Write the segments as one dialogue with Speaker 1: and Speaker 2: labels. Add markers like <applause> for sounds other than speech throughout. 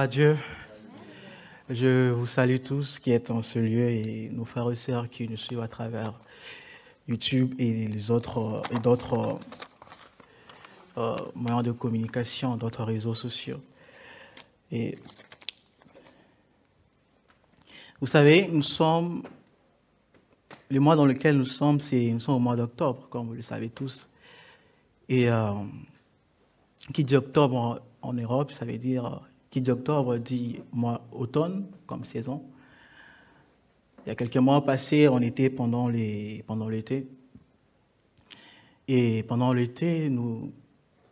Speaker 1: à Dieu. Je vous salue tous qui êtes en ce lieu et nos frères et sœurs qui nous suivent à travers YouTube et les autres et d'autres euh, moyens de communication, d'autres réseaux sociaux. Et vous savez, nous sommes le mois dans lequel nous sommes, c'est nous sommes au mois d'octobre, comme vous le savez tous. Et euh, qui dit octobre en Europe, ça veut dire, qui dit octobre dit mois automne comme saison. Il y a quelques mois passés, on était pendant l'été. Pendant et pendant l'été,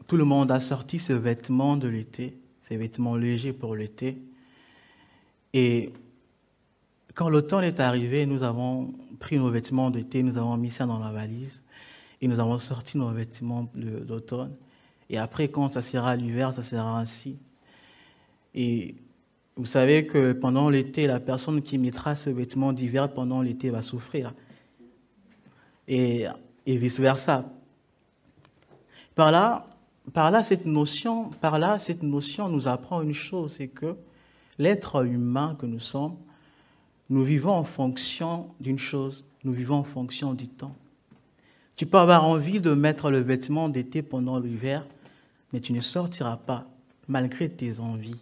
Speaker 1: tout le monde a sorti ses vêtements de l'été, ses vêtements légers pour l'été. Et quand l'automne est arrivé, nous avons pris nos vêtements d'été, nous avons mis ça dans la valise et nous avons sorti nos vêtements d'automne. Et après, quand ça sera l'hiver, ça sera ainsi. Et vous savez que pendant l'été, la personne qui mettra ce vêtement d'hiver pendant l'été va souffrir. Et, et vice-versa. Par là, par là, par là, cette notion nous apprend une chose, c'est que l'être humain que nous sommes, nous vivons en fonction d'une chose, nous vivons en fonction du temps. Tu peux avoir envie de mettre le vêtement d'été pendant l'hiver, mais tu ne sortiras pas malgré tes envies.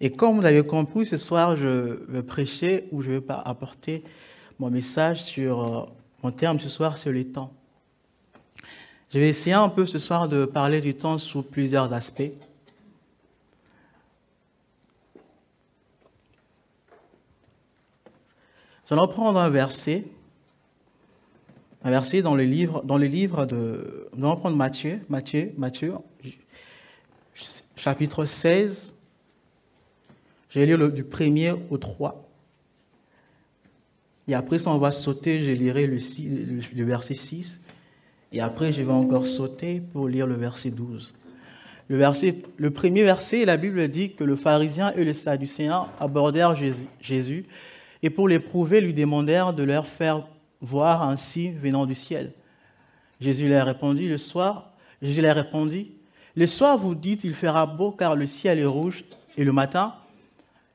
Speaker 1: Et comme vous l'avez compris, ce soir, je vais prêcher ou je vais apporter mon message sur, euh, mon terme ce soir, sur les temps. Je vais essayer un peu ce soir de parler du temps sous plusieurs aspects. Je vais prendre un verset, un verset dans le livre, dans les livres de, nous allons prendre Matthieu, Matthieu, Matthieu, chapitre 16. Je vais lire le, du premier au 3. Et après ça, on va sauter, je lirai le, verset 6. Et après, je vais encore sauter pour lire le verset 12. Le, verset, le premier verset, la Bible dit que le pharisien et le sadducéen abordèrent Jésus et pour l'éprouver, lui demandèrent de leur faire voir un signe venant du ciel. Jésus leur répondit le soir, Jésus leur répondit, le soir vous dites il fera beau car le ciel est rouge et le matin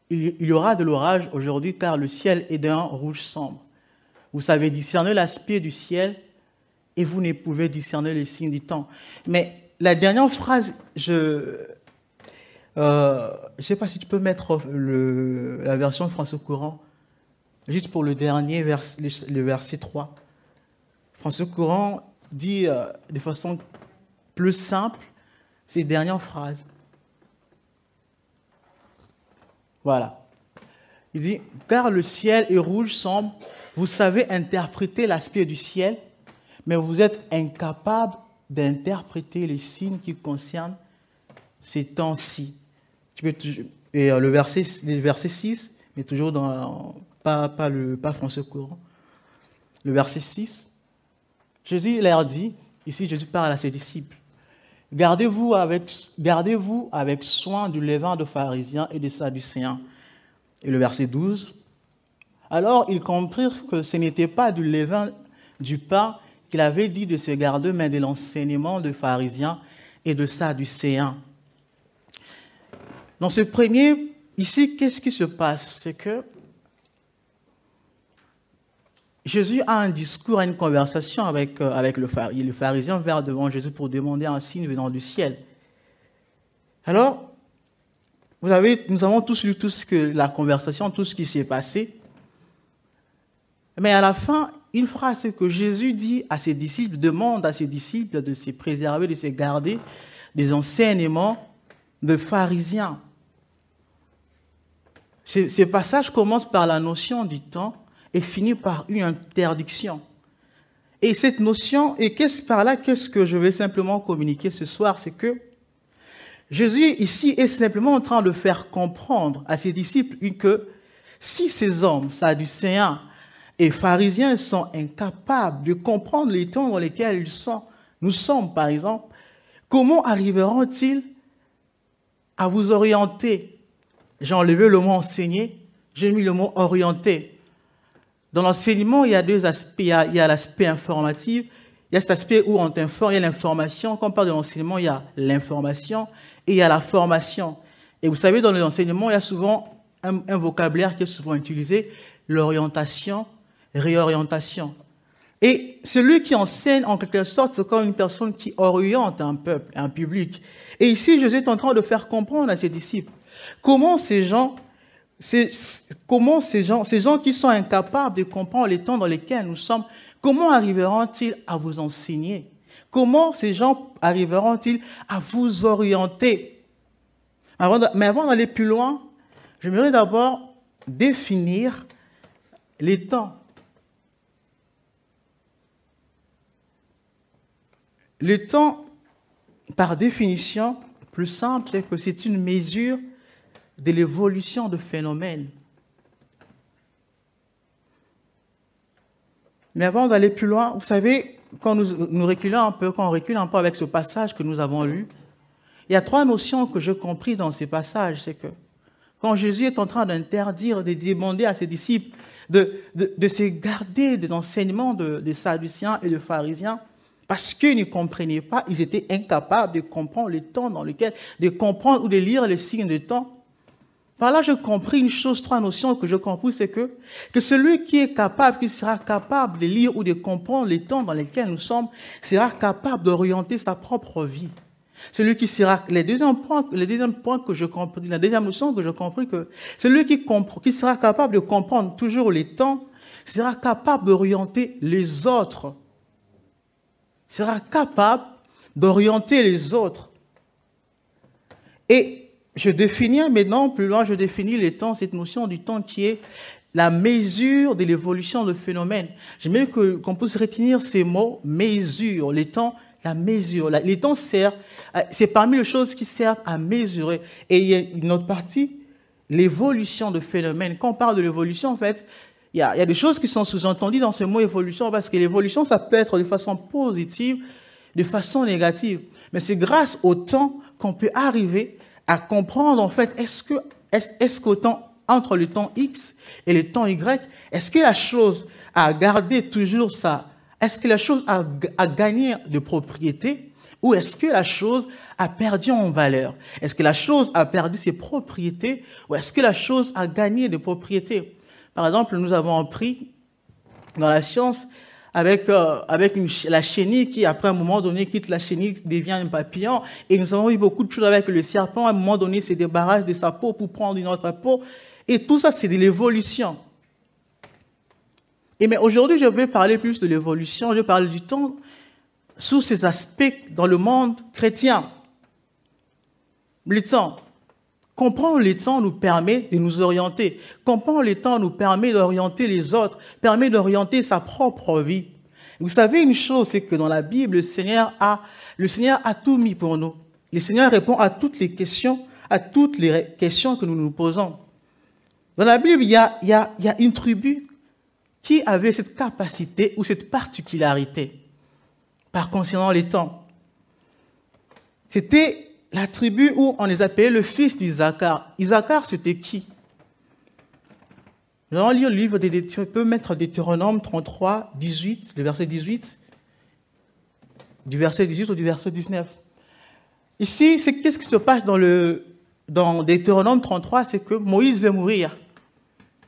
Speaker 1: il y aura de l'orage aujourd'hui car le ciel est d'un rouge sombre. Vous savez discerner l'aspect du ciel et vous ne pouvez discerner les signes du temps. Mais la dernière phrase, je ne euh, sais pas si tu peux mettre la version François courant, juste pour le dernier, vers, le, verset 3. François courant dit euh, de façon plus simple ces dernières phrases. Voilà. Il dit, car le ciel est rouge sombre, vous savez interpréter l'aspect du ciel, mais vous êtes incapable d'interpréter les signes qui concernent ces temps-ci. Et euh, le verset, le verset 6, mais toujours dans, pas, pas, le, pas français courant. Le verset 6, Jésus leur dit, ici Jésus parle à ses disciples, gardez-vous avec, gardez avec soin du levain de pharisiens et de sadducéens. Et le verset 12, alors ils comprirent que ce n'était pas du levain du pain qu'il avait dit de se garder, mais de l'enseignement de pharisiens et de sadducéens. Dans ce premier, ici, qu'est-ce qui se passe? C'est que Jésus a un discours, une conversation avec, euh, le pharisien. Le pharisien vient devant Jésus pour demander un signe venant du ciel. Alors, nous avons tous lu tout ce que, la conversation, tout ce qui s'est passé. Mais à la fin, une phrase que Jésus dit à ses disciples, demande à ses disciples de se préserver, de se garder des enseignements de pharisiens. Ces passages commencent par la notion du temps et finit par une interdiction. Et cette notion, et qu'est-ce par là, qu'est-ce que je vais simplement communiquer ce soir, c'est que Jésus ici est simplement en train de faire comprendre à ses disciples que si ces hommes sadducéens et pharisiens sont incapables de comprendre les temps dans lesquels ils sont. Nous sommes, par exemple. Comment arriveront-ils à vous orienter? J'ai enlevé le mot enseigner, j'ai mis le mot orienter. Dans l'enseignement, il y a deux aspects. Il y a, l'aspect informatif, il y a cet aspect où on t'informe, il y a l'information. Quand on parle de l'enseignement, il y a l'information et il y a la formation. Et vous savez, dans les enseignements, il y a souvent un, un vocabulaire qui est souvent utilisé, l'orientation, réorientation. Et celui qui enseigne, en quelque sorte, c'est comme une personne qui oriente un peuple, un public. Et ici, Jésus est en train de faire comprendre à ses disciples comment ces gens, comment ces gens, ces gens qui sont incapables de comprendre les temps dans lesquels nous sommes, comment arriveront-ils à vous enseigner? Comment ces gens arriveront-ils à vous orienter? Mais avant d'aller plus loin, j'aimerais d'abord définir les temps. Le temps, par définition, plus simple, c'est que c'est une mesure de l'évolution de phénomènes. Mais avant d'aller plus loin, vous savez, quand nous, reculons un peu, quand on recule un peu avec ce passage que nous avons lu, il y a trois notions que j'ai compris dans ces passages. C'est que quand Jésus est en train d'interdire, de demander à ses disciples de, de, se garder des enseignements des Sadduciens et des pharisiens, parce qu'ils ne comprenaient pas, ils étaient incapables de comprendre le temps dans lequel, de comprendre ou de lire les signes de temps. Par là, j'ai compris une chose, trois notions que je comprends, c'est que, que celui qui est capable, qui sera capable de lire ou de comprendre les temps dans lesquels nous sommes, sera capable d'orienter sa propre vie. Celui qui sera, le deuxième point, le deuxième point que je compris, la deuxième notion que je compris que celui qui comprend, qui sera capable de comprendre toujours les temps, sera capable d'orienter les autres sera capable d'orienter les autres. Et je définis maintenant, plus loin, je définis les temps, cette notion du temps qui est la mesure de l'évolution de phénomènes. J'aimerais qu'on puisse retenir ces mots, mesure, les temps, la mesure. Les temps servent, c'est parmi les choses qui servent à mesurer. Et il y a une autre partie, l'évolution de phénomènes. Quand on parle de l'évolution, en fait, il y, a, des choses qui sont sous-entendues dans ce mot évolution, parce que l'évolution, ça peut être de façon positive, de façon négative. Mais c'est grâce au temps qu'on peut arriver à comprendre, en fait, est-ce que, est-ce, temps, entre le temps X et le temps Y, est-ce que la chose a gardé toujours ça? Est-ce que la chose a, a gagné de propriété? Ou est-ce que la chose a perdu en valeur? Est-ce que la chose a perdu ses propriétés? Ou est-ce que la chose a gagné de propriétés par exemple, nous avons appris dans la science avec, euh, avec la chenille qui, après un moment donné, quitte la chenille, devient un papillon. Et nous avons eu beaucoup de choses avec le serpent. À un moment donné, se débarrasse de sa peau pour prendre une autre peau. Et tout ça, c'est de l'évolution. Et mais aujourd'hui, je vais parler plus de l'évolution. Je parle du temps sous ces aspects dans le monde chrétien. Le temps. Comprendre les temps nous permet de nous orienter. Comprendre les temps nous permet d'orienter les autres, permet d'orienter sa propre vie. Vous savez une chose, c'est que dans la Bible, le Seigneur a, le Seigneur a tout mis pour nous. Le Seigneur répond à toutes les questions, à toutes les questions que nous nous posons. Dans la Bible, il y a, il y a, il y a une tribu qui avait cette capacité ou cette particularité par concernant les temps. C'était la tribu où on les appelait le fils d'Isaacar. Isaacar, c'était qui? Nous allons lire le livre des Tu peux mettre Deutéronome 33, 18, le verset 18, du verset 18 ou du verset 19. Ici, qu'est-ce qui se passe dans le dans Deutéronome 33, c'est que Moïse veut mourir.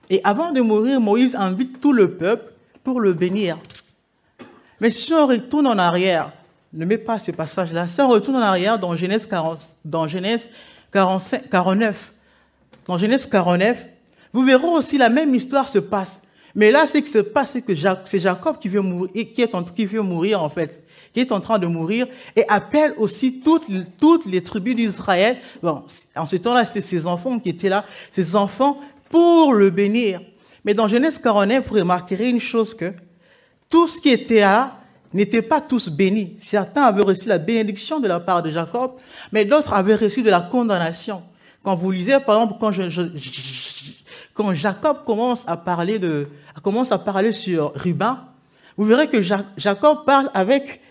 Speaker 1: Et avant de mourir, Moïse invite tout le peuple pour le bénir. Mais si on retourne en arrière, ne mets pas ce passage-là. Si on retourne en arrière dans Genèse, 40, dans Genèse 45, 49, dans Genèse 49, vous verrez aussi la même histoire se passe. Mais là, ce qui se passe, c'est que c'est Jacob qui veut mourir, qui est en, mourir en fait, qui est en train de mourir et appelle aussi toutes, toutes les tribus d'Israël. Bon, en ce temps-là, c'était ses enfants qui étaient là, ses enfants pour le bénir. Mais dans Genèse 49, vous remarquerez une chose que tout ce qui était là, n'étaient pas tous bénis. Certains avaient reçu la bénédiction de la part de Jacob, mais d'autres avaient reçu de la condamnation. Quand vous lisez, par exemple, quand, Jacob commence à parler de, commence à parler sur Ruben, vous verrez que Jacob parle avec,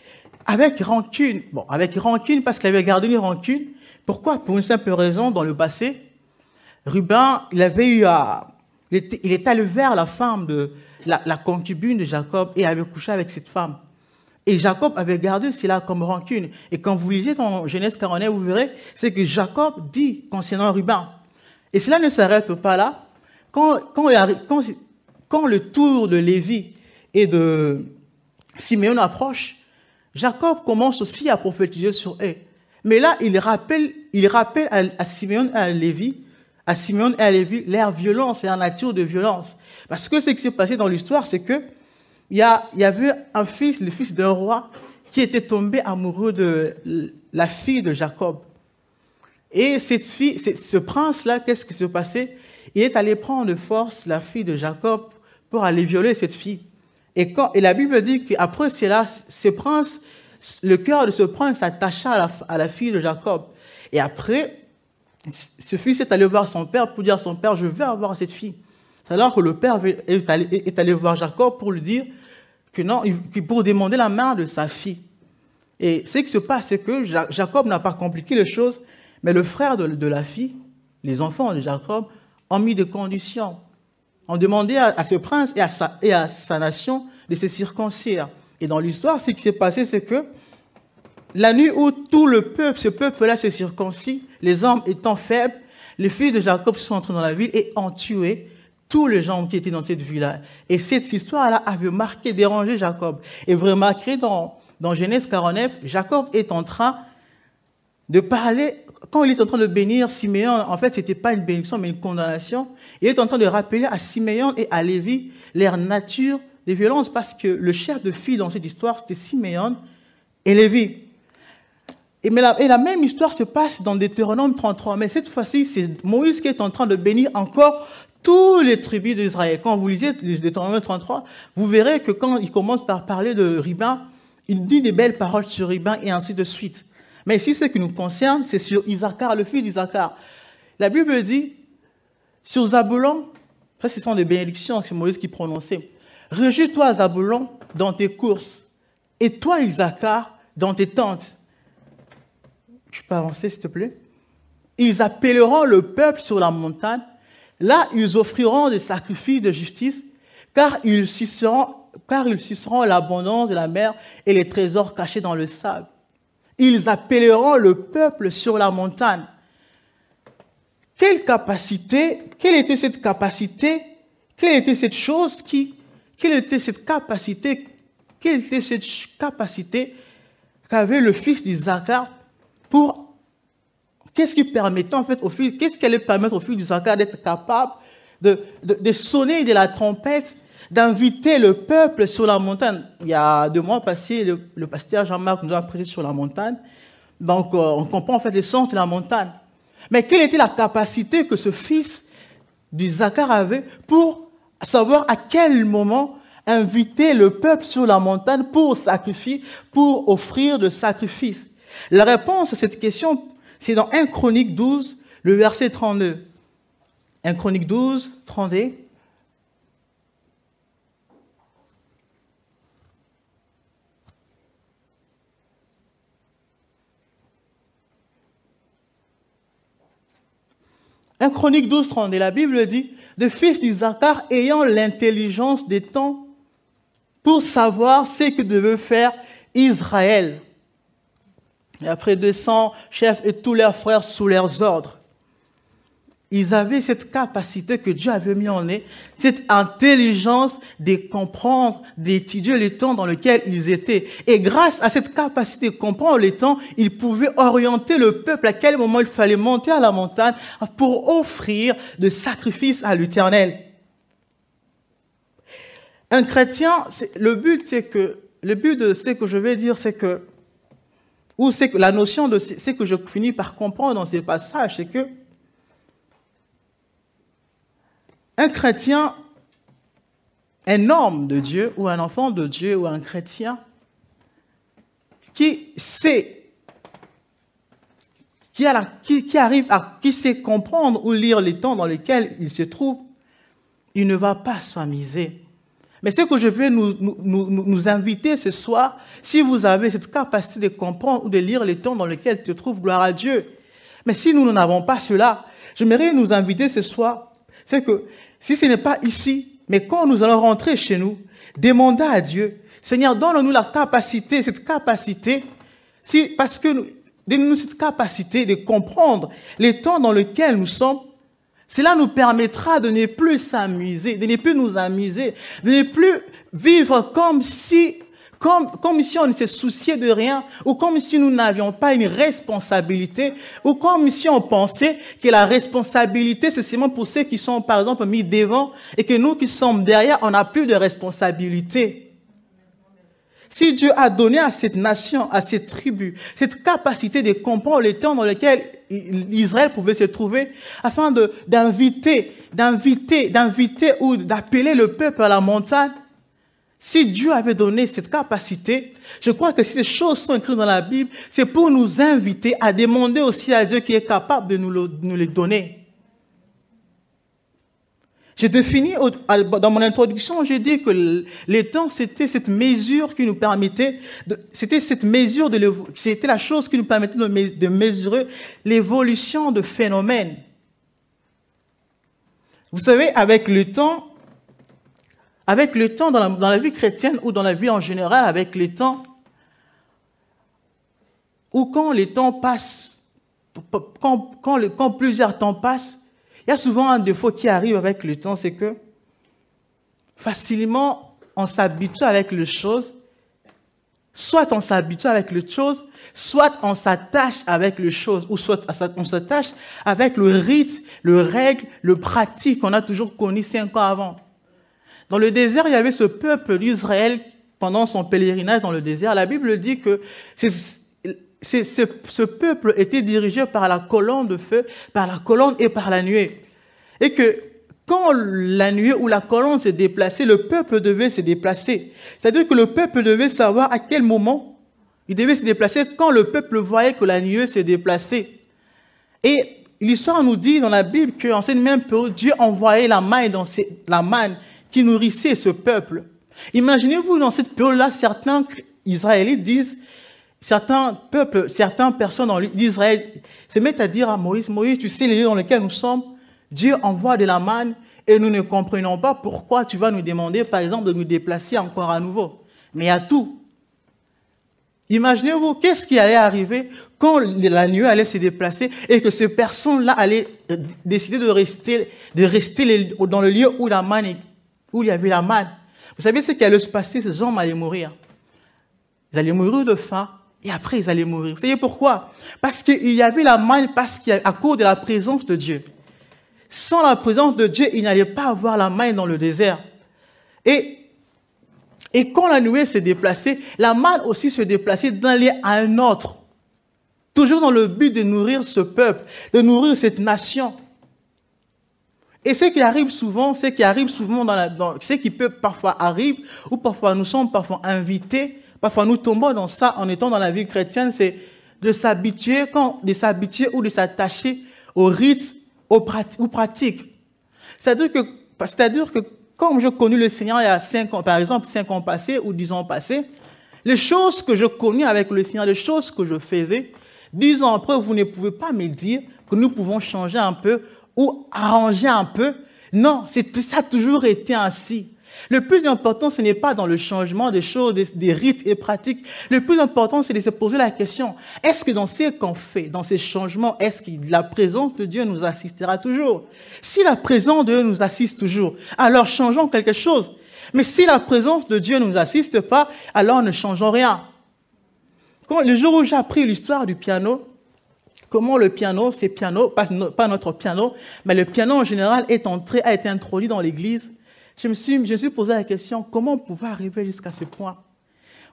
Speaker 1: avec rancune. Bon, avec rancune parce qu'il avait gardé une rancune. Pourquoi? Pour une simple raison, dans le passé, Ruben, il avait eu à, il était, il allé vers la femme de, la concubine de Jacob et avait couché avec cette femme. Et Jacob avait gardé cela comme rancune. Et quand vous lisez dans Genèse 49, vous verrez, c'est que Jacob dit concernant Ruben. Et cela ne s'arrête pas là. Quand, quand, quand, le tour de Lévi et de Simeon approche, Jacob commence aussi à prophétiser sur eux. Mais là, il rappelle, il rappelle à, Simeon et à Lévi, à Simeon et à Lévi, leur violence, leur nature de violence. Parce que ce qui s'est passé dans l'histoire, c'est que il y, avait un fils, le fils d'un roi, qui était tombé amoureux de la fille de Jacob. Et cette fille, ce prince-là, qu'est-ce qui s'est passé Il est allé prendre de force la fille de Jacob pour aller violer cette fille. Et, la Bible dit qu'après cela, ce prince, le cœur de ce prince s'attacha à à la fille de Jacob. Et après, ce fils est allé voir son père pour dire à son père, je veux avoir cette fille. C'est alors que le père est allé, voir Jacob pour lui dire que non, pour demander la main de sa fille. Et ce qui se passe, c'est que Jacob n'a pas compliqué les choses, mais le frère de, la fille, les enfants de Jacob, ont mis des conditions. Ont demandé à, ce prince et à, sa, nation de se circoncire. Et dans l'histoire, ce qui s'est passé, c'est que la nuit où tout le peuple, ce peuple-là s'est circoncis, les hommes étant faibles, les filles de Jacob sont entrées dans la ville et ont tué tous les gens qui étaient dans cette ville-là. Et cette histoire-là avait marqué, dérangé Jacob. Et vous remarquerez dans, Genèse 49, Jacob est en train de parler, quand il est en train de bénir Siméon, en fait, ce n'était pas une bénédiction, mais une condamnation. Il est en train de rappeler à Siméon et à Lévi leur nature des violences, parce que le chef de fille dans cette histoire, c'était Siméon et Lévi. Et, la, et la même histoire se passe dans Deutéronome 33, mais cette fois-ci, c'est Moïse qui est en train de bénir encore tous les tribus d'Israël. Quand vous lisez les Deutéronome 33, vous verrez que quand il commence par parler de Ribin, il dit des belles paroles sur Ribin et ainsi de suite. Mais ici, ce qui nous concerne, c'est sur Isaacar, le fils d'Isaacar. La Bible dit, sur Zabulon, ça ce sont des bénédictions, c'est Moïse qui prononçait. Réjouis-toi, Zabulon, dans tes courses, et toi, Isaacar, dans tes tentes. Tu peux avancer, s'il te plaît Ils appelleront le peuple sur la montagne Là, ils offriront des sacrifices de justice, car ils suceront, car ils l'abondance de la mer et les trésors cachés dans le sable. Ils appelleront le peuple sur la montagne. Quelle capacité, quelle était cette capacité, quelle était cette chose qui, quelle était cette capacité, quelle était cette capacité qu'avait le fils d'Isaac pour Qu'est-ce qui permettait en fait au fils, qu'est-ce qui allait permettre au fils d'Isaac d'être capable de, de, sonner de la trompette, d'inviter le peuple sur la montagne? Il y a deux mois passés, le, pasteur Jean-Marc nous a prêché sur la montagne. Donc, euh, on comprend en fait le sens de la montagne. Mais quelle était la capacité que ce fils d'Isaac avait pour savoir à quel moment inviter le peuple sur la montagne pour sacrifier, pour offrir de sacrifices La réponse à cette question c'est dans 1 Chronique 12, le verset 32. 1 Chronique 12, 32. Un Chronique 12, 32, la Bible dit, de fils du Zakhar ayant l'intelligence des temps pour savoir ce que devait faire Israël. Et après 200 chefs et tous leurs frères sous leurs ordres. Ils avaient cette capacité que Dieu avait mis en eux, cette intelligence de comprendre, d'étudier les temps dans lesquels ils étaient. Et grâce à cette capacité de comprendre les temps, ils pouvaient orienter le peuple à quel moment il fallait monter à la montagne pour offrir de sacrifices à l'Éternel. Un chrétien, le but, c'est que, le but de ce que je vais dire, c'est que ou c'est que la notion de ce que je finis par comprendre dans ces passages, c'est que un chrétien, un homme de Dieu ou un enfant de Dieu ou un chrétien qui sait, qui, arrive à, qui sait comprendre ou lire les temps dans lesquels il se trouve, il ne va pas s'amuser. Mais ce que je veux nous, inviter ce soir, si vous avez cette capacité de comprendre ou de lire les temps dans lesquels tu te trouves, gloire à Dieu. Mais si nous n'avons pas cela, j'aimerais nous inviter ce soir, c'est que si ce n'est pas ici, mais quand nous allons rentrer chez nous, demandez à Dieu, Seigneur, donne-nous la capacité, cette capacité, si, parce que donne-nous cette capacité de comprendre les temps dans lesquels nous sommes. Cela nous permettra de ne plus s'amuser, de ne plus nous amuser, de ne plus vivre comme si, comme, comme si on ne se souciait de rien, ou comme si nous n'avions pas une responsabilité, ou comme si on pensait que la responsabilité, c'est seulement pour ceux qui sont, par exemple, mis devant, et que nous qui sommes derrière, on n'a plus de responsabilité. Si Dieu a donné à cette nation, à cette tribu, cette capacité de comprendre les temps dans lesquels Israël pouvait se trouver, afin d'inviter, d'inviter, d'inviter ou d'appeler le peuple à la montagne, si Dieu avait donné cette capacité, je crois que ces choses sont écrites dans la Bible, c'est pour nous inviter à demander aussi à Dieu qui est capable de nous, nous les donner. J'ai défini, dans mon introduction, j'ai dit que les temps, c'était cette mesure qui nous permettait, c'était cette mesure de, c'était la chose qui nous permettait de mesurer l'évolution de phénomènes. Vous savez, avec le temps, avec le temps, dans la, vie chrétienne ou dans la vie en général, avec le temps, ou quand les temps passent, quand plusieurs temps passent, il y a souvent un défaut qui arrive avec le temps, c'est que facilement on s'habitue avec les choses, soit on s'habitue avec les choses, soit on s'attache avec les choses, ou soit on s'attache avec le rite, le règle, le pratique qu'on a toujours connu cinq ans avant. Dans le désert, il y avait ce peuple d'Israël pendant son pèlerinage dans le désert. La Bible dit que ce, peuple était dirigé par la colonne de feu, par la colonne et par la nuée. Et que quand la nuée ou la colonne se déplaçait, le peuple devait se déplacer. C'est-à-dire que le peuple devait savoir à quel moment il devait se déplacer quand le peuple voyait que la nuée se déplaçait. Et l'histoire nous dit dans la Bible qu'en cette même période, Dieu envoyait la manne, dans la manne qui nourrissait ce peuple. Imaginez-vous dans cette période-là, certains Israélites disent certains peuples, certaines personnes d'Israël se mettent à dire à Moïse, Moïse, tu sais les lieux dans lesquels nous sommes, Dieu envoie de la manne et nous ne comprenons pas pourquoi tu vas nous demander, par exemple, de nous déplacer encore à nouveau. Mais a tout. Imaginez-vous, qu'est-ce qui allait arriver quand la nuée allait se déplacer et que ces personnes-là allaient euh, décider de rester, de rester dans le lieu où, la manne, où il y avait la manne. Vous savez ce qui allait se passer? Ces hommes allaient mourir. Ils allaient mourir de faim et après, ils allaient mourir. Vous savez pourquoi? Parce qu'il y avait la manne, parce qu'à cause de la présence de Dieu. Sans la présence de Dieu, il n'allait pas avoir la manne dans le désert. Et, et quand la nuée s'est déplacée, la manne aussi se déplaçait d'un lieu à un autre. Toujours dans le but de nourrir ce peuple, de nourrir cette nation. Et ce qui arrive souvent, ce qui arrive souvent dans la, ce qui peut parfois arriver, ou parfois nous sommes parfois invités Parfois, nous tombons dans ça en étant dans la vie chrétienne, c'est de s'habituer, ou de s'attacher aux rites, aux pratiques. C'est-à-dire que, c'est-à-dire que, comme je connais le Seigneur il y a cinq ans, par exemple, cinq ans passés ou dix ans passés, les choses que je connais avec le Seigneur, les choses que je faisais, dix ans après, vous ne pouvez pas me dire que nous pouvons changer un peu ou arranger un peu. Non, ça a toujours été ainsi. Le plus important, ce n'est pas dans le changement des choses, des, rites et pratiques. Le plus important, c'est de se poser la question, est-ce que dans ce qu'on fait, dans ces changements, est-ce que la présence de Dieu nous assistera toujours? Si la présence de Dieu nous assiste toujours, alors changeons quelque chose. Mais si la présence de Dieu ne nous assiste pas, alors ne changeons rien. Quand, le jour où j'ai appris l'histoire du piano, comment le piano, c'est piano, pas, notre piano, mais le piano en général est entré, a été introduit dans l'église, je me suis, je me suis posé la question, comment on pouvait arriver jusqu'à ce point?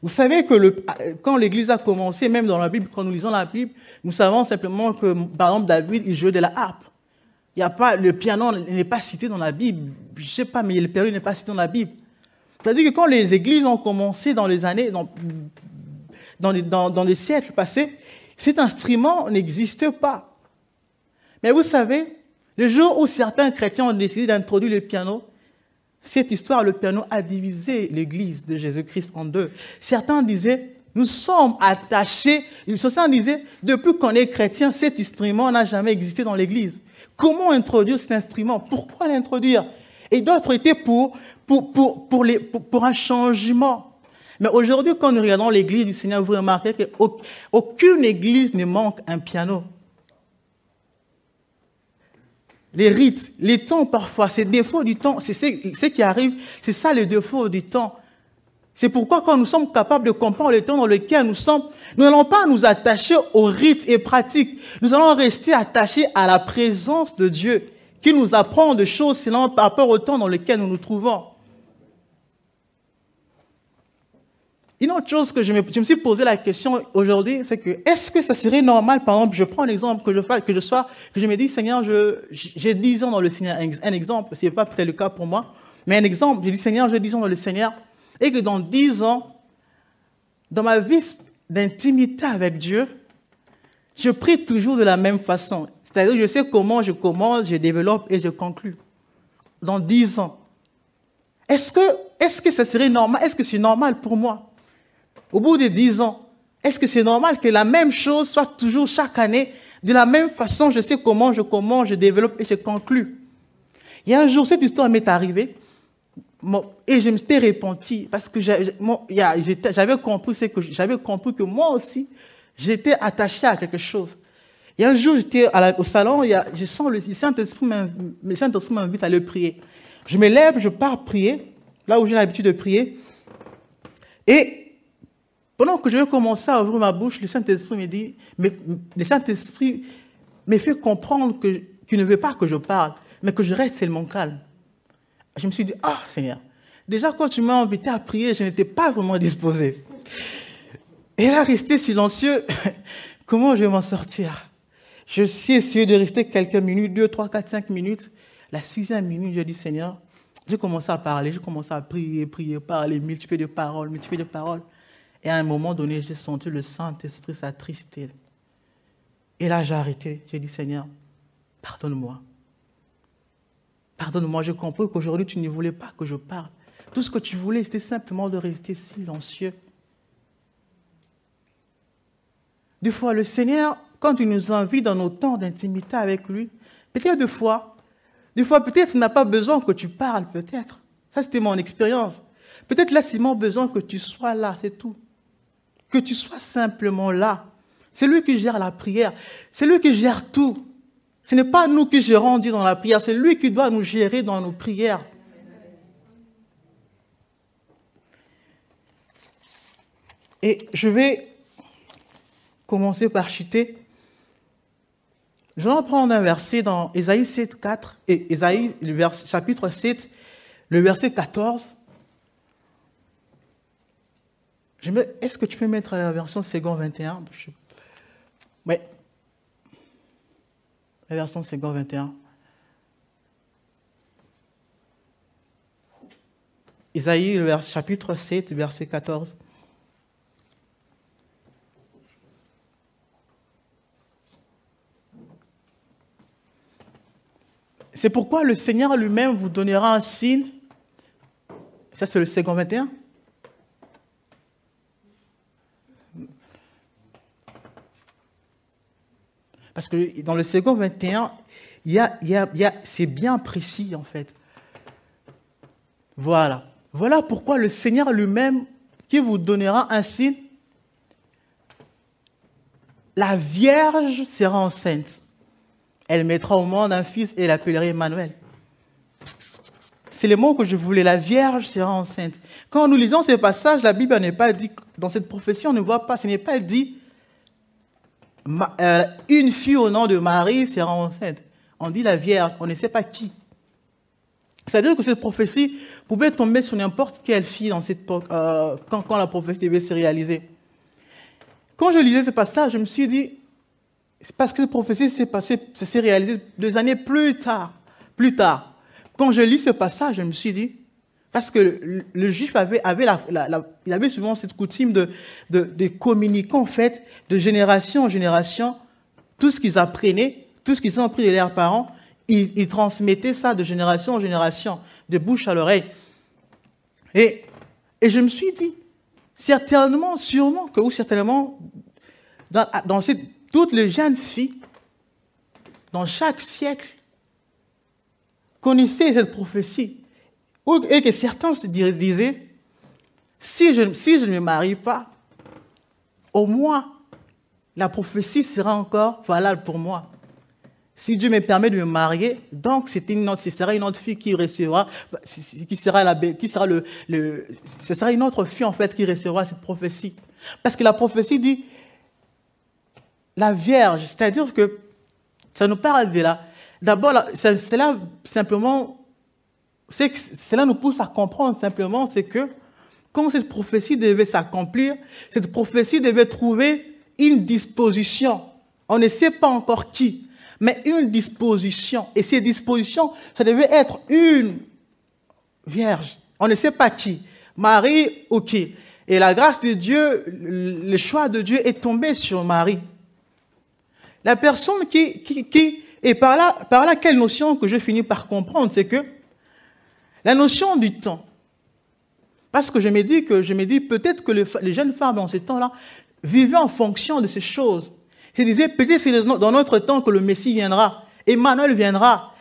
Speaker 1: Vous savez que le, quand l'Église a commencé, même dans la Bible, quand nous lisons la Bible, nous savons simplement que, par exemple, David, il jouait de la harpe. Il y a pas, le piano n'est pas cité dans la Bible. Je ne sais pas, mais le piano n'est pas cité dans la Bible. C'est-à-dire que quand les églises ont commencé dans les années, dans, dans, les, dans, dans les siècles passés, cet instrument n'existait pas. Mais vous savez, le jour où certains chrétiens ont décidé d'introduire le piano, cette histoire, le piano a divisé l'Église de Jésus-Christ en deux. Certains disaient, nous sommes attachés. Certains disaient, depuis qu'on est chrétien, cet instrument n'a jamais existé dans l'Église. Comment introduire cet instrument? Pourquoi l'introduire? Et d'autres étaient pour, pour, pour, pour, les, pour, un changement. Mais aujourd'hui, quand nous regardons l'église du Seigneur, vous remarquez qu'aucune église ne manque un piano. Les rites, les temps parfois, ces défauts du temps, c'est ce qui arrive, c'est ça le défaut du temps. C'est pourquoi quand nous sommes capables de comprendre le temps dans lequel nous sommes, nous n'allons pas nous attacher aux rites et pratiques. Nous allons rester attachés à la présence de Dieu qui nous apprend des choses selon par rapport au temps dans lequel nous nous trouvons. Une autre chose que je me, suis posé la question aujourd'hui, c'est que est-ce que ça serait normal, par exemple, je prends un exemple que je que je sois, que je me dis, Seigneur, j'ai 10 ans dans le Seigneur, un exemple, ce n'est pas peut-être le cas pour moi, mais un exemple, je dis, Seigneur, j'ai 10 ans dans le Seigneur, et que dans 10 ans, dans ma vie d'intimité avec Dieu, je prie toujours de la même façon. C'est-à-dire, je sais comment je commence, je développe et je conclue. Dans 10 ans. Est-ce que, est-ce que ça serait normal? Est-ce que c'est normal pour moi? Au bout de 10 ans, est-ce que c'est normal que la même chose soit toujours chaque année, de la même façon, je sais comment je commence, je développe et je conclue? Il y a un jour, cette histoire m'est arrivée et je me suis repenti parce que j'avais compris, que moi aussi, j'étais attaché à quelque chose. Et un jour, j'étais au salon, je sens le Saint-Esprit m'invite à le prier. Je me lève, je pars prier, là où j'ai l'habitude de prier. Et pendant que je vais commencer à ouvrir ma bouche, le Saint-Esprit me dit, mais, le Saint-Esprit me fait comprendre qu'il ne veut pas que je parle, mais que je reste seulement calme. Je me suis dit, ah Seigneur, déjà quand tu m'as invité à prier, je n'étais pas vraiment disposé. Et là, rester silencieux, <laughs> comment je vais m'en sortir? Je suis essayé de rester quelques minutes, deux, trois, quatre, cinq minutes. La sixième minute, j'ai dit, Seigneur, j'ai commencé à parler, j'ai commencé à prier, prier, parler, multiplier de paroles, multiplier de paroles. Et à un moment donné, j'ai senti le Saint-Esprit s'attrister. Et là, j'ai arrêté. J'ai dit, Seigneur, pardonne-moi. Pardonne-moi, je comprends qu'aujourd'hui tu ne voulais pas que je parle. Tout ce que tu voulais, c'était simplement de rester silencieux. Des fois, le Seigneur, quand il nous invite dans nos temps d'intimité avec lui, peut-être deux fois, des fois peut-être il n'a pas besoin que tu parles, peut-être. Ça, c'était mon expérience. Peut-être là, c'est mon besoin que tu sois là, c'est tout. Que tu sois simplement là. C'est lui qui gère la prière. C'est lui qui gère tout. Ce n'est pas nous qui gérons Dieu dans la prière, c'est lui qui doit nous gérer dans nos prières. Et je vais commencer par chuter. Je vais prendre un verset dans Ésaïe 7, 4, et Ésaïe, chapitre 7, le verset 14. Est-ce que tu peux mettre la version second 21 Oui la version Second 21. Isaïe, chapitre 7, verset 14. C'est pourquoi le Seigneur lui-même vous donnera un signe. Ça, c'est le second 21. Parce que dans le second 21, il y a, il y a, c'est bien précis en fait. Voilà. Voilà pourquoi le Seigneur lui-même, qui vous donnera un signe, la Vierge sera enceinte. Elle mettra au monde un fils et l'appellera Emmanuel. C'est le mot que je voulais. La Vierge sera enceinte. Quand nous lisons ces passages, la Bible n'est pas dit, dans cette prophétie, on ne voit pas, ce n'est pas dit euh, une fille au nom de Marie sera enceinte. On dit la Vierge, on ne sait pas qui. C'est-à-dire que cette prophétie pouvait tomber sur n'importe quelle fille dans cette, euh, quand, la prophétie devait se réaliser. Quand je lisais ce passage, je me suis dit, c'est parce que cette prophétie s'est réalisée deux années plus tard. Plus tard. Quand je lis ce passage, je me suis dit, parce que le juif avait, la, souvent cette coutume de, communiquer, en fait, de génération en génération, tout ce qu'ils apprenaient, tout ce qu'ils ont appris de leurs parents, ils, transmettaient ça de génération en génération, de bouche à l'oreille. Et, je me suis dit, certainement, sûrement, que, ou certainement, dans toutes les jeunes filles, dans chaque siècle, connaissaient cette prophétie et que certains se disaient, si je, si je ne me marie pas, au moins la prophétie sera encore valable pour moi. Si Dieu me permet de me marier, donc une autre, ce sera une autre fille qui recevra, qui sera la, qui sera le, ce sera une autre fille en fait qui recevra cette prophétie. Parce que la prophétie dit la Vierge, c'est-à-dire que ça nous parle de là. D'abord, cela simplement, cela nous pousse à comprendre simplement, c'est que quand cette prophétie devait s'accomplir, cette prophétie devait trouver une disposition. On ne sait pas encore qui, mais une disposition. Et ces dispositions, ça devait être une vierge. On ne sait pas qui. Marie ou qui. Et la grâce de Dieu, le choix de Dieu est tombé sur Marie. La personne qui, qui, et par là, par là, quelle notion que je finis par comprendre, c'est que la notion du temps. Parce que je me dis que je me dis peut-être que les jeunes femmes dans ce temps-là vivaient en fonction de ces choses. Je disais peut-être c'est dans notre temps que le Messie viendra, Emmanuel viendra.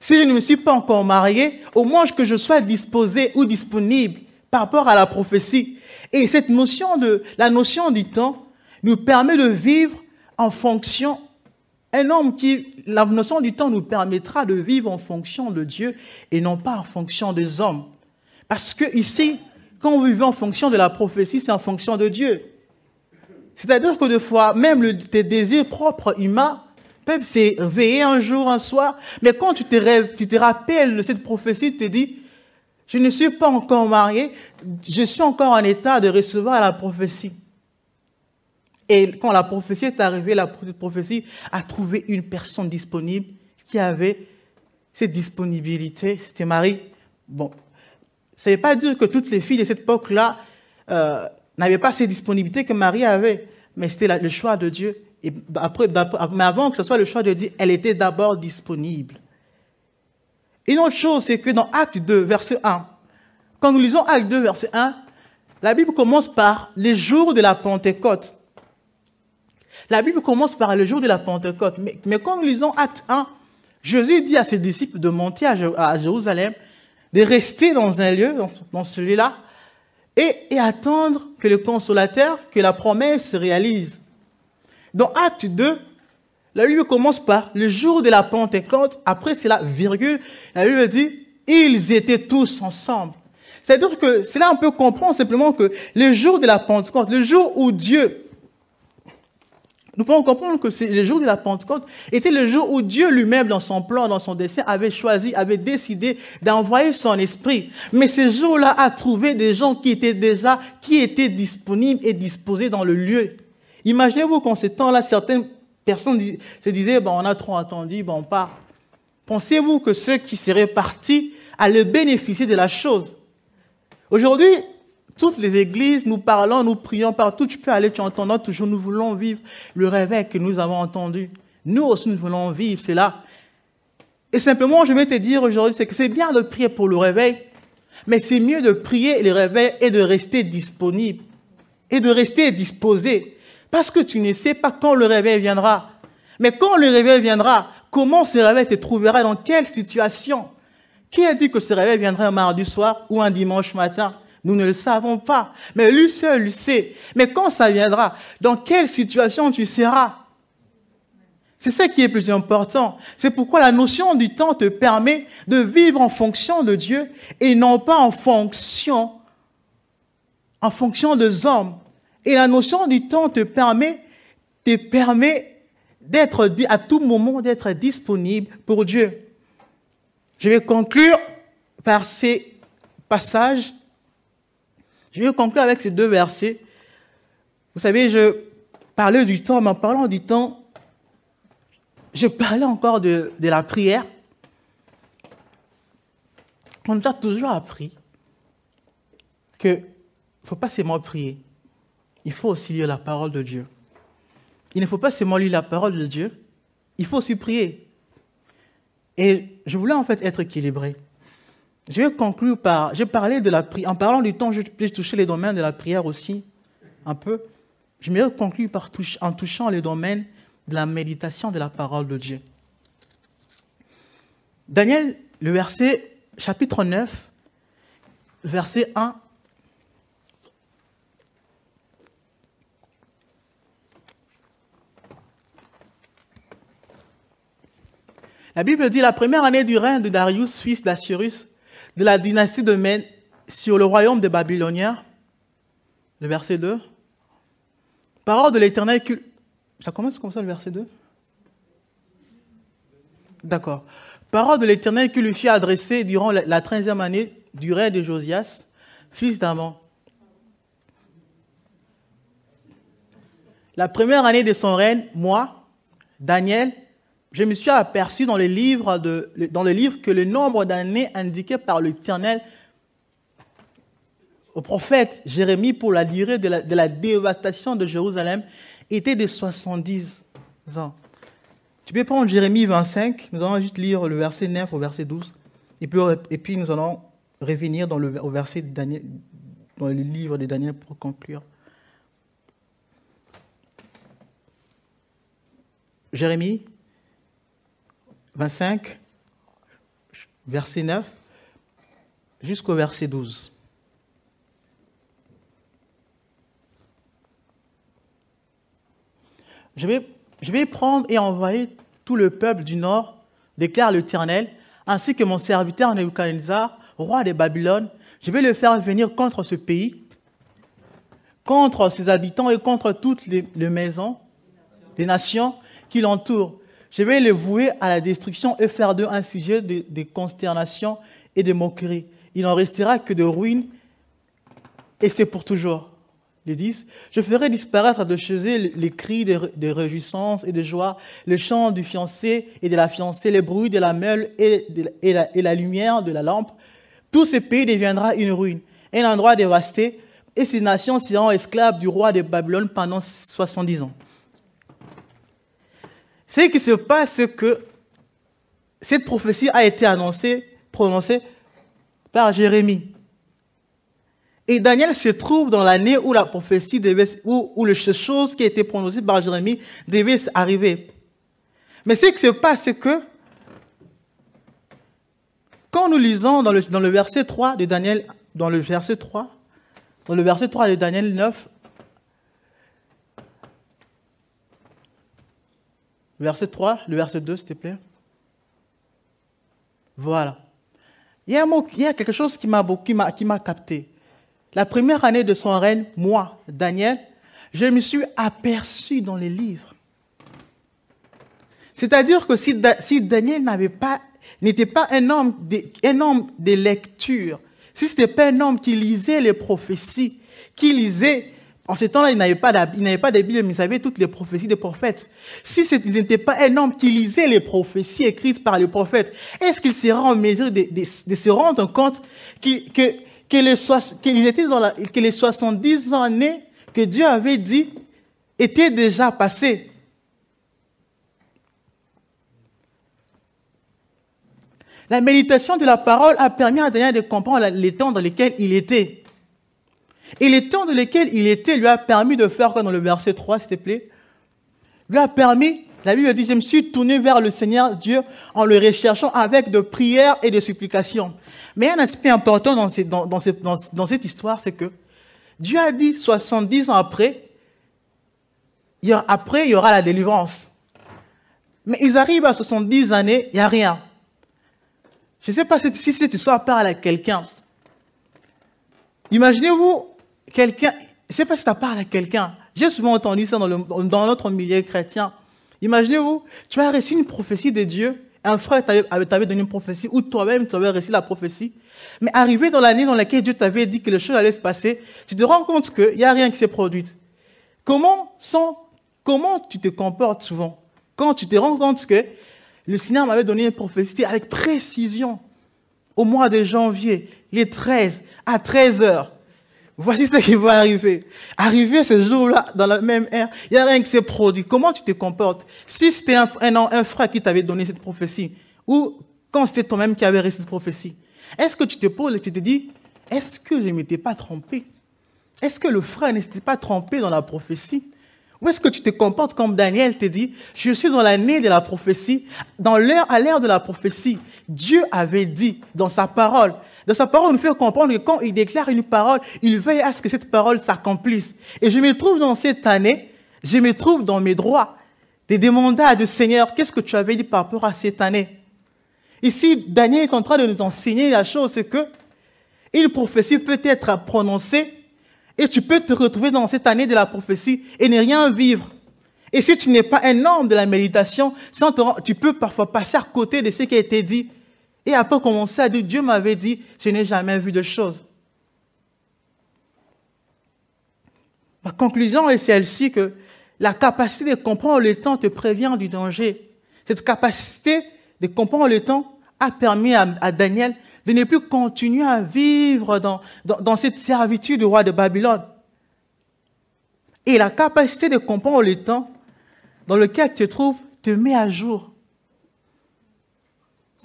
Speaker 1: Si je ne me suis pas encore marié, au moins que je sois disposé ou disponible par rapport à la prophétie. Et cette notion de la notion du temps nous permet de vivre en fonction un homme qui, la notion du temps nous permettra de vivre en fonction de Dieu et non pas en fonction des hommes. Parce que ici, quand on vit en fonction de la prophétie, c'est en fonction de Dieu. C'est-à-dire que des fois, même tes désirs propres humains peuvent s'éveiller un jour, un soir, mais quand tu te, rêves, tu te rappelles de cette prophétie, tu te dis, je ne suis pas encore marié, je suis encore en état de recevoir la prophétie. Et quand la prophétie est arrivée, la prophétie a trouvé une personne disponible qui avait cette disponibilité. C'était Marie. Bon, ça ne veut pas dire que toutes les filles de cette époque-là euh, n'avaient pas ces disponibilités que Marie avait, mais c'était le choix de Dieu. Mais avant que ce soit le choix de Dieu, elle était d'abord disponible. Une autre chose, c'est que dans Acte 2, verset 1, quand nous lisons Acte 2, verset 1, la Bible commence par les jours de la Pentecôte. La Bible commence par le jour de la Pentecôte. Mais, quand nous lisons Acte 1, Jésus dit à ses disciples de monter à, Jérusalem, de rester dans un lieu, dans, celui-là, et, attendre que le consolateur, que la promesse se réalise. Dans Acte 2, la Bible commence par le jour de la Pentecôte. Après, c'est la virgule. La Bible dit, ils étaient tous ensemble. C'est-à-dire que c'est là on peut comprendre simplement que le jour de la Pentecôte, le jour où Dieu nous pouvons comprendre que le jour de la Pentecôte était le jour où Dieu lui-même, dans son plan, dans son dessein, avait choisi, avait décidé d'envoyer son esprit. Mais ce jour-là a trouvé des gens qui étaient déjà, qui étaient disponibles et disposés dans le lieu. Imaginez-vous qu'en ce temps-là, certaines personnes se disaient, bon, on a trop entendu, bon, on part. Pensez-vous que ceux qui seraient partis allaient bénéficier de la chose? Aujourd'hui, toutes les églises, nous parlons, nous prions partout. Tu peux aller, tu entends toujours. Nous voulons vivre le réveil que nous avons entendu. Nous aussi, nous voulons vivre cela. Et simplement, je vais te dire aujourd'hui, c'est que c'est bien de prier pour le réveil, mais c'est mieux de prier le réveil et de rester disponible et de rester disposé. Parce que tu ne sais pas quand le réveil viendra. Mais quand le réveil viendra, comment ce réveil te trouvera, dans quelle situation? Qui a dit que ce réveil viendrait un mardi soir ou un dimanche matin? Nous ne le savons pas. Mais lui seul le sait. Mais quand ça viendra, dans quelle situation tu seras? C'est ça qui est plus important. C'est pourquoi la notion du temps te permet de vivre en fonction de Dieu et non pas en fonction, en fonction des hommes. Et la notion du temps te permet, te permet d'être, à tout moment, d'être disponible pour Dieu. Je vais conclure par ces passages je vais conclure avec ces deux versets. Vous savez, je parlais du temps, mais en parlant du temps, je parlais encore de, la prière. On nous a toujours appris qu'il ne faut pas seulement prier, il faut aussi lire la parole de Dieu. Il ne faut pas seulement lire la parole de Dieu, il faut aussi prier. Et je voulais en fait être équilibré. Je vais conclure par, je parlais de la prière, en parlant du temps, je vais toucher les domaines de la prière aussi, un peu. Je vais conclure par en touchant les domaines de la méditation de la parole de Dieu. Daniel, le verset, chapitre 9, verset 1. La Bible dit la première année du règne de Darius, fils d'Assyrus, de la dynastie de Mène, sur le royaume des Babyloniens. Le verset 2. Parole de l'Éternel. Ça commence comme ça le verset 2 D'accord. Parole de l'Éternel qui lui fut adressée durant la treizième année du règne de Josias, fils d'Amon. La première année de son règne, moi, Daniel, je me suis aperçu dans, le livre que le nombre d'années indiqué par l'Éternel au prophète Jérémie pour la durée de la, dévastation de Jérusalem était de 70 ans. Tu peux prendre Jérémie 25, nous allons juste lire le verset 9 au verset 12, et puis, nous allons revenir dans le, au verset Daniel, dans le livre de Daniel pour conclure. Jérémie 25, verset 9, jusqu'au verset 12. Je vais, je vais prendre et envoyer tout le peuple du nord, déclare l'Éternel, ainsi que mon serviteur Nebuchadnezzar, roi de Babylone. Je vais le faire venir contre ce pays, contre ses habitants et contre toutes les, maisons, les nations qui l'entourent. Je vais le vouer à la destruction et faire d'eux un sujet de, consternation et de moquerie. Il n'en restera que de ruines, et c'est pour toujours. 10. Je ferai disparaître de chez eux les cris de, réjouissance et de joie, le chant du fiancé et de la fiancée, les bruits de la meule et, la, et la lumière de la lampe. Tout ce pays deviendra une ruine, un endroit dévasté, et ces nations seront esclaves du roi de Babylone pendant 70 ans. Ce qui se passe, c'est que cette prophétie a été annoncée, prononcée par Jérémie. Et Daniel se trouve dans l'année où la prophétie devait, où, où les choses qui a été prononcée par Jérémie devaient arriver. Mais ce qui se passe, c'est que quand nous lisons dans le, dans le verset 3 de Daniel, dans le verset 3, dans le verset 3 de Daniel 9, verset 3, le verset 2, s'il te plaît. Voilà. Il y a, quelque chose qui m'a capté. La première année de son règne, moi, Daniel, je me suis aperçu dans les livres. C'est-à-dire que si, Daniel n'était pas un homme, un homme de lecture, si ce n'était pas un homme qui lisait les prophéties, qui lisait, en ce temps-là, il n'avait pas, pas de Bible, mais il savait toutes les prophéties des prophètes. Si ce n'était pas un homme qui lisait les prophéties écrites par les prophètes, est-ce qu'il serait en mesure de, se rendre compte que les, que les 70 années que Dieu avait dit étaient déjà passées? La méditation de la parole a permis à Daniel de comprendre les temps dans lesquels il était. Et les temps dans lesquels il était lui a permis de faire quoi dans le verset 3, s'il te plaît? Lui a permis, la Bible dit, je me suis tourné vers le Seigneur Dieu en le recherchant avec de prières et de supplications. Mais un aspect important dans, cette histoire, c'est que Dieu a dit 70 ans après, après il y aura la délivrance. Mais ils arrivent à 70 années, il n'y a rien. Je ne sais pas si cette histoire parle à quelqu'un. Imaginez-vous quelqu'un, je ne sais pas si ça parle à quelqu'un. J'ai souvent entendu ça dans, notre milieu chrétien. Imaginez-vous, tu as reçu une prophétie de Dieu un frère t'avait donné une prophétie, ou toi-même tu avais reçu la prophétie, mais arrivé dans l'année dans laquelle Dieu t'avait dit que les choses allaient se passer, tu te rends compte qu'il n'y a rien qui s'est produit. Comment, comment tu te comportes souvent? Quand tu te rends compte que le Seigneur m'avait donné une prophétie avec précision au mois de janvier, les 13 à 13 heures. Voici ce qui va arriver. Arriver ce jour-là, dans la même ère, il n'y a rien qui s'est produit. Comment tu te comportes Si c'était un, frère qui t'avait donné cette prophétie, ou quand c'était toi-même qui avais reçu cette prophétie, est-ce que tu te poses et tu te dis, est-ce que je ne m'étais pas trompé? Est-ce que le frère ne s'était pas trompé dans la prophétie? Ou est-ce que tu te comportes comme Daniel te dit, je suis dans l'année de la prophétie, dans l'heure, à l'heure de la prophétie, Dieu avait dit dans sa parole, dans sa parole, nous fait comprendre que quand il déclare une parole, il veille à ce que cette parole s'accomplisse. Et je me trouve dans cette année, je me trouve dans mes droits de demander à Dieu, Seigneur, qu'est-ce que tu avais dit par rapport à cette année? Ici, Daniel est en train de nous enseigner la chose, c'est que une prophétie peut être prononcée et tu peux te retrouver dans cette année de la prophétie et ne rien vivre. Et si tu n'es pas un homme de la méditation, tu peux parfois passer à côté de ce qui a été dit. Et après commencer à dire, Dieu m'avait dit, je n'ai jamais vu de choses. Ma conclusion est celle-ci que la capacité de comprendre le temps te prévient du danger. Cette capacité de comprendre le temps a permis à, Daniel de ne plus continuer à vivre dans, dans, cette servitude du roi de Babylone. Et la capacité de comprendre le temps dans lequel tu te trouves te met à jour.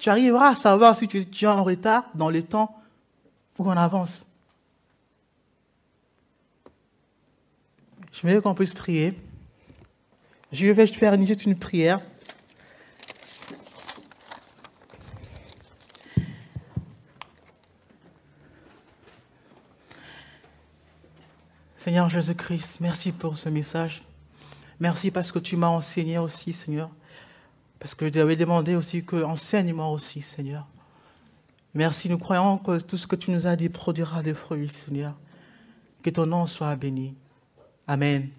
Speaker 1: Tu arriveras à savoir si tu, es en retard dans le temps pour qu'on avance. Je veux qu'on puisse prier. Je vais te faire une prière. Seigneur Jésus-Christ, merci pour ce message. Merci parce que tu m'as enseigné aussi, Seigneur. Parce que je t'avais demandé aussi que enseigne-moi aussi, Seigneur. Merci, nous croyons que tout ce que tu nous as dit produira des fruits, Seigneur. Que ton nom soit béni. Amen.